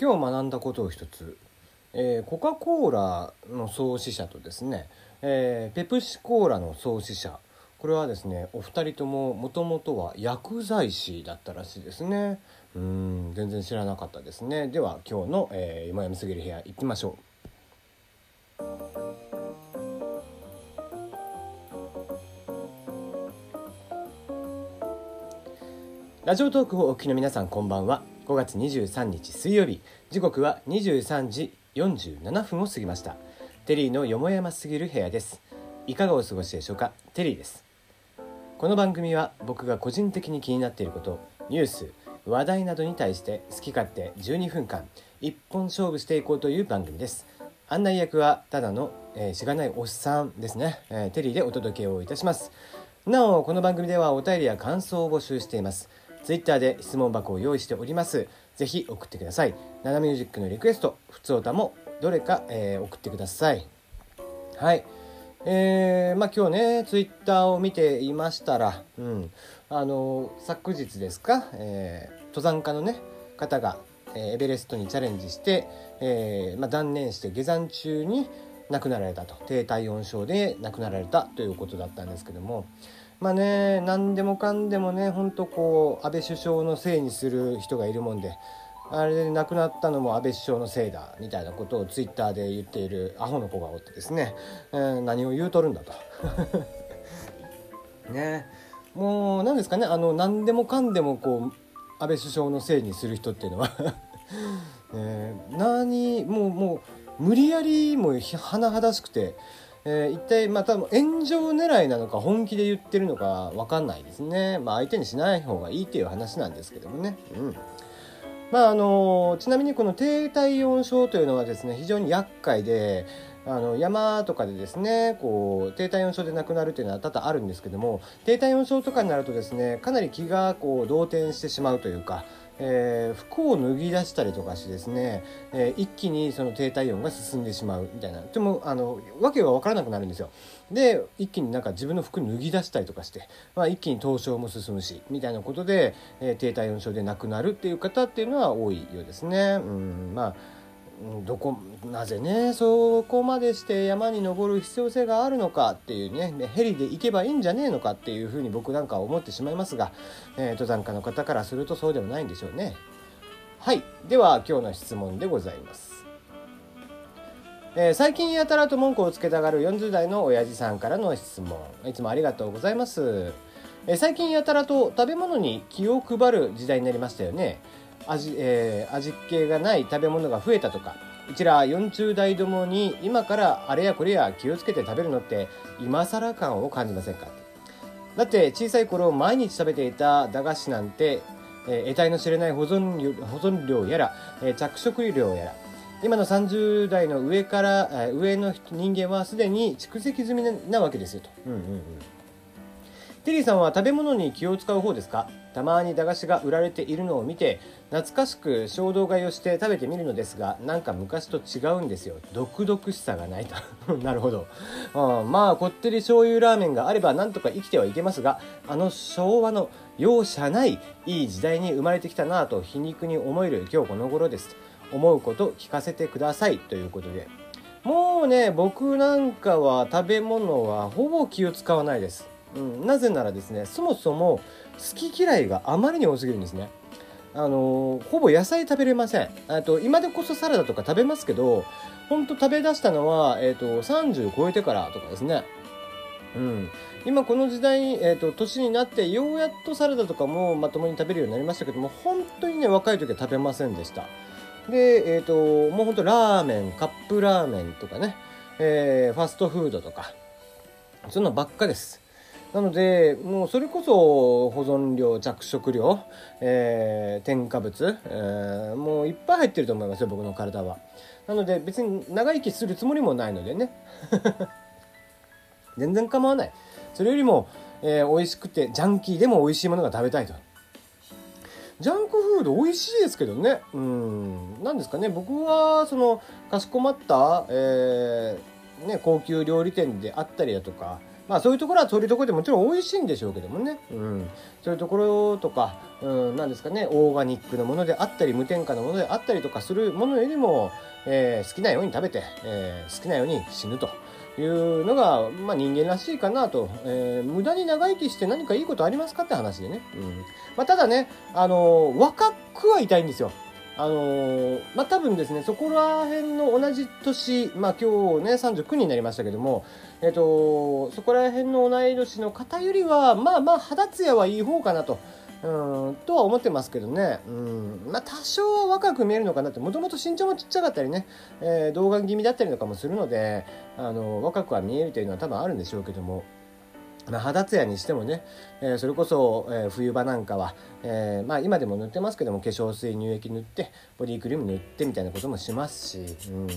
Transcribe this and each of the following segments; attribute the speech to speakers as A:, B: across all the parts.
A: 今日学んだことを一つ、えーコカ・コーラの創始者とですね、えーペプシコーラの創始者。これはですねお二人とももともとは薬剤師だったらしいですね。うん全然知らなかったですね。では今日の、えー、今やみすぎる部屋行きましょう。ラジオトークをお聞きの皆さんこんばんは。5月23日水曜日。時刻は23時47分を過ぎました。テリーのよもやますぎる部屋です。いかがお過ごしでしょうか？テリーです。この番組は僕が個人的に気になっていることニュース話題などに対して好き勝手12分間一本勝負していこうという番組です。案内役はただの、えーしがないおっさんですね、えーテリーでお届けをいたします。なおこの番組ではお便りや感想を募集しています。ツイッターで質問箱を用意しております。ぜひ送ってください。ナナミュージックのリクエストふつおたもどれか、えー送ってください。はい。えー、まあ今日ねツイッターを見ていましたら、うん、あの昨日ですか、えー登山家のね方が、えーエベレストにチャレンジして、えーまあ、断念して下山中に亡くなられたと。低体温症で亡くなられたということだったんですけどもまあね何でもかんでもねほんとこう安倍首相のせいにする人がいるもんであれで亡くなったのも安倍首相のせいだみたいなことをツイッターで言っているアホの子がおってですね、えー何を言うとるんだと。ね。もう何ですかねあの何でもかんでもこう安倍首相のせいにする人っていうのは、え ー何もうもう無理やりも甚だしくて、えー一体まあ炎上狙いなのか本気で言ってるのか分かんないですね。まあ相手にしない方がいいっていう話なんですけどもね。うん。まああのちなみにこの低体温症というのはですね非常に厄介であの山とかでですねこう低体温症で亡くなるというのは多々あるんですけども低体温症とかになるとですねかなり気がこう動転してしまうというか、えー服を脱ぎ出したりとかしてですね、えー一気にその低体温が進んでしまうみたいなでもあの訳が分からなくなるんですよで一気になんか自分の服脱ぎ出したりとかして、まあ、一気に凍傷も進むしみたいなことで、えー低体温症で亡くなるっていう方っていうのは多いようですね。うんまあどこなぜねそこまでして山に登る必要性があるのかっていうねヘリで行けばいいんじゃねえのかっていうふうに僕なんかは思ってしまいますが、えー登山家の方からするとそうでもないんでしょうね。はいでは今日の質問でございます。えー最近やたらと文句をつけたがる40代の親父さんからの質問いつもありがとうございます、えー最近やたらと食べ物に気を配る時代になりましたよね味,、えー味気がない食べ物が増えたとかうちら40代どもに今からあれやこれや気をつけて食べるのって今更感を感じませんか？だって小さい頃毎日食べていた駄菓子なんて、えー得体の知れない保存量保存量やら、えー着色料やら。今の30代の上から、えー上の人間はすでに蓄積済みななわけですよと。うんうんうん。テリーさんは食べ物に気を使う方ですか？たまに駄菓子が売られているのを見て懐かしく衝動買いをして食べてみるのですがなんか昔と違うんですよ。毒々しさがないと。なるほど、うん、まあこってり醤油ラーメンがあればなんとか生きてはいけますがあの昭和の容赦ないいい時代に生まれてきたなぁと皮肉に思える今日この頃です。思うこと聞かせてください。ということで。もうね僕なんかは食べ物はほぼ気を使わないです、うん、なぜならですねそもそも好き嫌いがあまりに多すぎるんですね。あのほぼ野菜食べれません。あと今でこそサラダとか食べますけどほんと食べ出したのは、えー、と30超えてからとかですね。うん、今この時代、えー、と年になってようやっとサラダとかもまともに食べるようになりましたけども本当にね若い時は食べませんでした。でえっ、ともう本当ラーメンカップラーメンとかね、えーファストフードとかそんなばっかです。なのでもうそれこそ保存料着色料、えー添加物、えーもういっぱい入ってると思いますよ僕の体は。なので別に長生きするつもりもないのでね。全然構わない。それよりも、えー美味しくてジャンキーでも美味しいものが食べたいと。ジャンクフード美味しいですけどね。うん。なんですかね。僕はそのかしこまった、えーね、高級料理店であったりだとかまあそういうところはそういうところでもちろん美味しいんでしょうけどもね、うん、そういうところとか、うん、なんですかね。オーガニックのものであったり無添加のものであったりとかするものよりも、えー、好きなように食べて、えー、好きなように死ぬと。いうのが、まあ、人間らしいかなと、えー、無駄に長生きして何かいいことありますかって話でね、うん。まあ、ただね、あのー、若くはいたいんですよ。あのー、まあ、多分ですね、そこら辺の同じ年、まあ、今日ね、39になりましたけども、えっ、と、そこら辺の同い年の方よりは、まあまあ、肌ツヤはいい方かなと。うん、とは思ってますけどね。うん。まあ、多少は若く見えるのかなって、もともと身長もちっちゃかったりね、えー、童顔気味だったりとかもするので、あの、若くは見えるというのは多分あるんでしょうけども、まあ、肌ツヤにしてもね、えー、それこそ、えー、冬場なんかは、えー、まあ、今でも塗ってますけども化粧水乳液塗ってボディクリーム塗ってみたいなこともしますし、うん。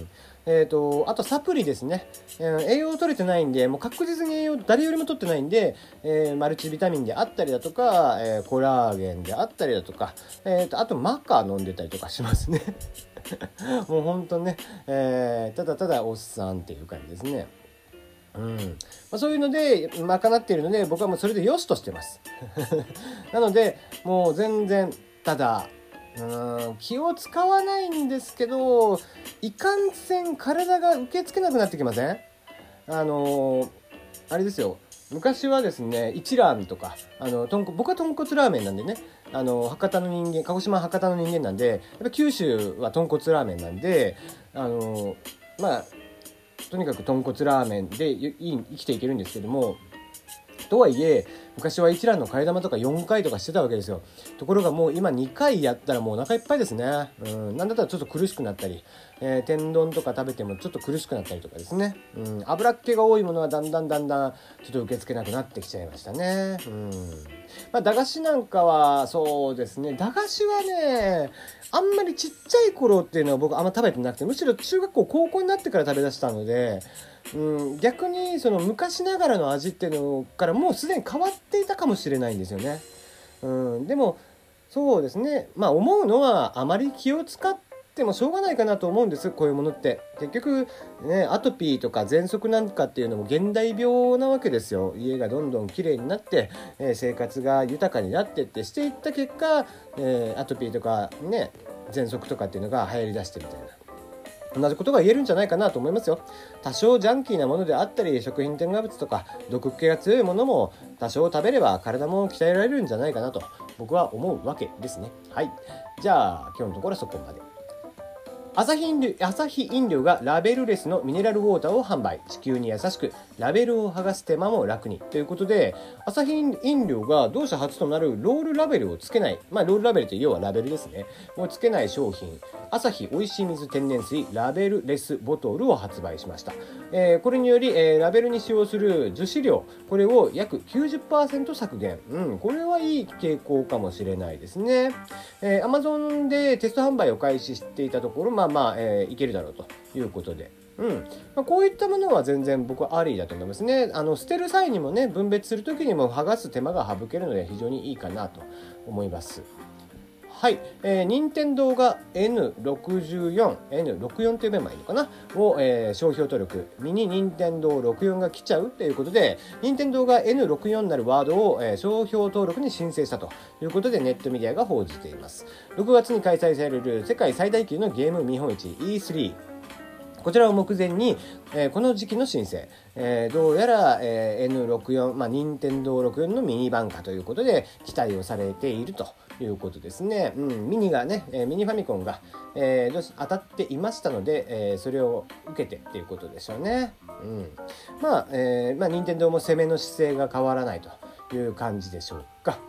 A: えーと、あとサプリですね、えー、栄養取れてないんでもう確実に栄養誰よりも取ってないんで、えマルチビタミンであったりだとか、えコラーゲンであったりだとか、えーと、あとマカ飲んでたりとかしますね。もうほんとね、えただただおっさんっていう感じですね。うん。まあ、そういうので賄っているので僕はもうそれで良しとしてます。なのでもう全然ただうん気を使わないんですけどいかんせん体が受け付けなくなってきません？あのー、あれですよ。昔はですね一蘭とかあの豚僕は豚骨ラーメンなんでねあの博多の人間鹿児島博多の人間なんでやっぱ九州は豚骨ラーメンなんであのまあとにかく豚骨ラーメンで生きていけるんですけどもとはいえ昔は一蘭の替え玉とか4回とかしてたわけですよ。ところがもう今2回やったらもうお腹いっぱいですね。うん。なんだったらちょっと苦しくなったり、えー、天丼とか食べてもちょっと苦しくなったりとかですね、うん、油っ気が多いものはだんだんだんだんちょっと受け付けなくなってきちゃいましたね。うん。まあ、駄菓子なんかはそうですね。駄菓子はねあんまりちっちゃい頃っていうのは僕あんま食べてなくてむしろ中学校高校になってから食べだしたのでうん、逆にその昔ながらの味っていうのからもうすでに変わっていたかもしれないんですよね。うん、でもそうですね。まあ思うのはあまり気を使ってもしょうがないかなと思うんですこういうものって。結局ねアトピーとか喘息なんかっていうのも現代病なわけですよ。家がどんどん綺麗になって、えー、生活が豊かになってってしていった結果、えー、アトピーとかね喘息とかっていうのが流行りだしてみたいな。同じことが言えるんじゃないかなと思いますよ。多少ジャンキーなものであったり、食品添加物とか毒気が強いものも多少食べれば体も鍛えられるんじゃないかなと僕は思うわけですね。はい。じゃあ今日のところはそこまで。アサヒ飲料アサヒ飲料がラベルレスのミネラルウォーターを販売地球に優しくラベルを剥がす手間も楽に。ということでアサヒ飲料が同社初となるロールラベルをつけない。まあロールラベルって要はラベルですね。をつけない商品。アサヒおいしい水天然水ラベルレスボトルを発売しました、えー、これにより、えー、ラベルに使用する樹脂量これを約90%削減。うんこれはいい傾向かもしれないですね、えー、Amazon でテスト販売を開始していたところまあまあ、えー、いけるだろうということで。うんまあ、こういったものは全然僕はありだと思いますね。あの捨てる際にもね分別する時にも剥がす手間が省けるので非常にいいかなと思います。はい、えー、任天堂が N64、N64 というメンバーいいのかな？を、えー、商標登録、ミニ任天堂64が来ちゃうということで、任天堂が N64 なるワードを、えー、商標登録に申請したということでネットメディアが報じています。6月に開催される世界最大級のゲーム見本市 E3。こちらを目前に、えー、この時期の申請、えー、どうやら、えー、N64、まあ、任天堂64のミニ版化ということで期待をされているということですね。うん、ミニがね、えミニファミコンが、え当たっていましたので、えそれを受けてっていうことでしょうね。うん、まあ、えー、まあ、任天堂も攻めの姿勢が変わらないという感じでしょうか。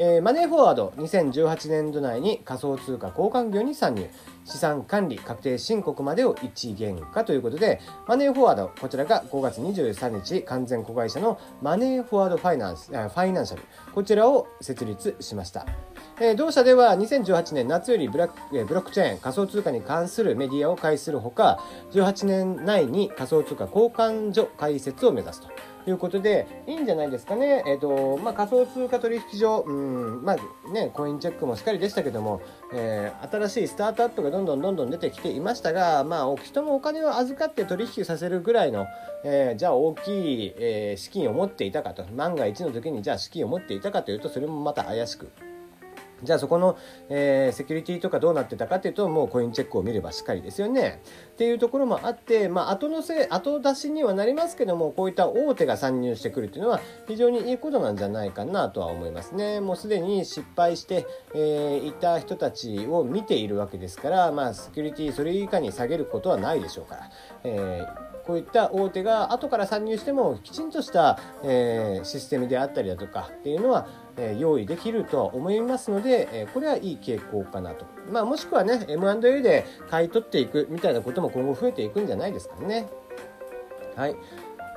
A: えー、マネーフォワード2018年度内に仮想通貨交換業に参入。資産管理確定申告までを一元化ということでマネーフォワードこちらが5月23日完全子会社のマネーフォワードファイナンスファイナンシャル。こちらを設立しました。えー、同社では2018年夏よりブラック、えー、ブロックチェーン仮想通貨に関するメディアを開始するほか18年内に仮想通貨交換所開設を目指すと。いうことでいいんじゃないですかね、えーとまあ、仮想通貨取引所、うんまあね、コインチェックもしっかりでしたけども、えー、新しいスタートアップがどんどんどんどん出てきていましたが、まあ、人のお金を預かって取引させるぐらいの、えー、じゃあ大きい、えー、資金を持っていたかと万が一の時にじゃあ資金を持っていたかというとそれもまた怪しく。じゃあそこの、えー、セキュリティとかどうなってたかっていうともうコインチェックを見ればしっかりですよね。っていうところもあって、まあ、後のせ後出しにはなりますけどもこういった大手が参入してくるっていうのは非常にいいことなんじゃないかなとは思いますね。もうすでに失敗して、えー、いた人たちを見ているわけですから、まあ、セキュリティそれ以下に下げることはないでしょうから。えーこういった大手が後から参入してもきちんとした、えー、システムであったりだとかっていうのは用意できるとは思いますので、これはいい傾向かなと。まあ、もしくはね、M&A で買い取っていくみたいなことも今後増えていくんじゃないですかね。はい。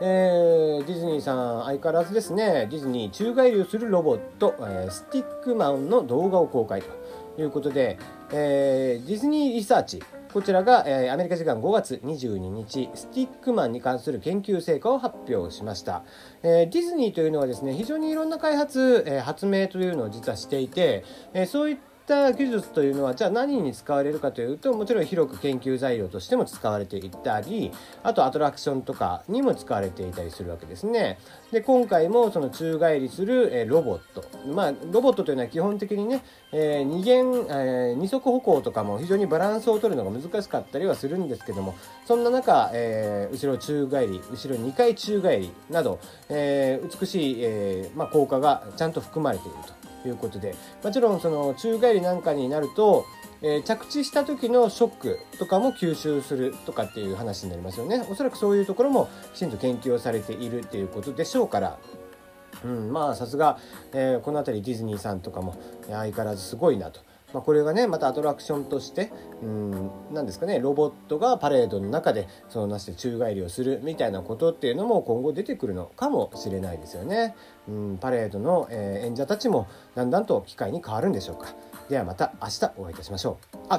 A: えー、ディズニーさん相変わらずですね、ディズニー宙返りをするロボット、え、スティックマンの動画を公開ということで、えー、ディズニーリサーチ、こちらが、えー、アメリカ時間5月22日、スティックマンに関する研究成果を発表しました。えー、ディズニーというのはですね、非常にいろんな開発、えー、発明というのを実はしていて、えそういったった技術というのはじゃあ何に使われるかというともちろん広く研究材料としても使われていたりあとアトラクションとかにも使われていたりするわけですね。で今回もその宙返りする、ロボットまあロボットというのは基本的にね、えー、二元、えー、二足歩行とかも非常にバランスを取るのが難しかったりはするんですけどもそんな中、えー、後ろ宙返り後ろ2回宙返りなど、え美しい、えまあ、効果がちゃんと含まれていると。いうことで。もちろんその宙返りなんかになると、えー、着地した時のショックとかも吸収するとかっていう話になりますよね。おそらくそういうところもきちんと研究をされているっていうことでしょうから。うん、まあさすが、えー、この辺りディズニーさんとかも相変わらずすごいなと。まあ、これがねまたアトラクションとしてうん何ですかねロボットがパレードの中でそのなして宙返りをするみたいなことっていうのも今後出てくるのかもしれないですよね。うんパレードの、えー、演者たちもだんだんと機会に変わるんでしょうか。ではまた明日お会いいたしましょう。あ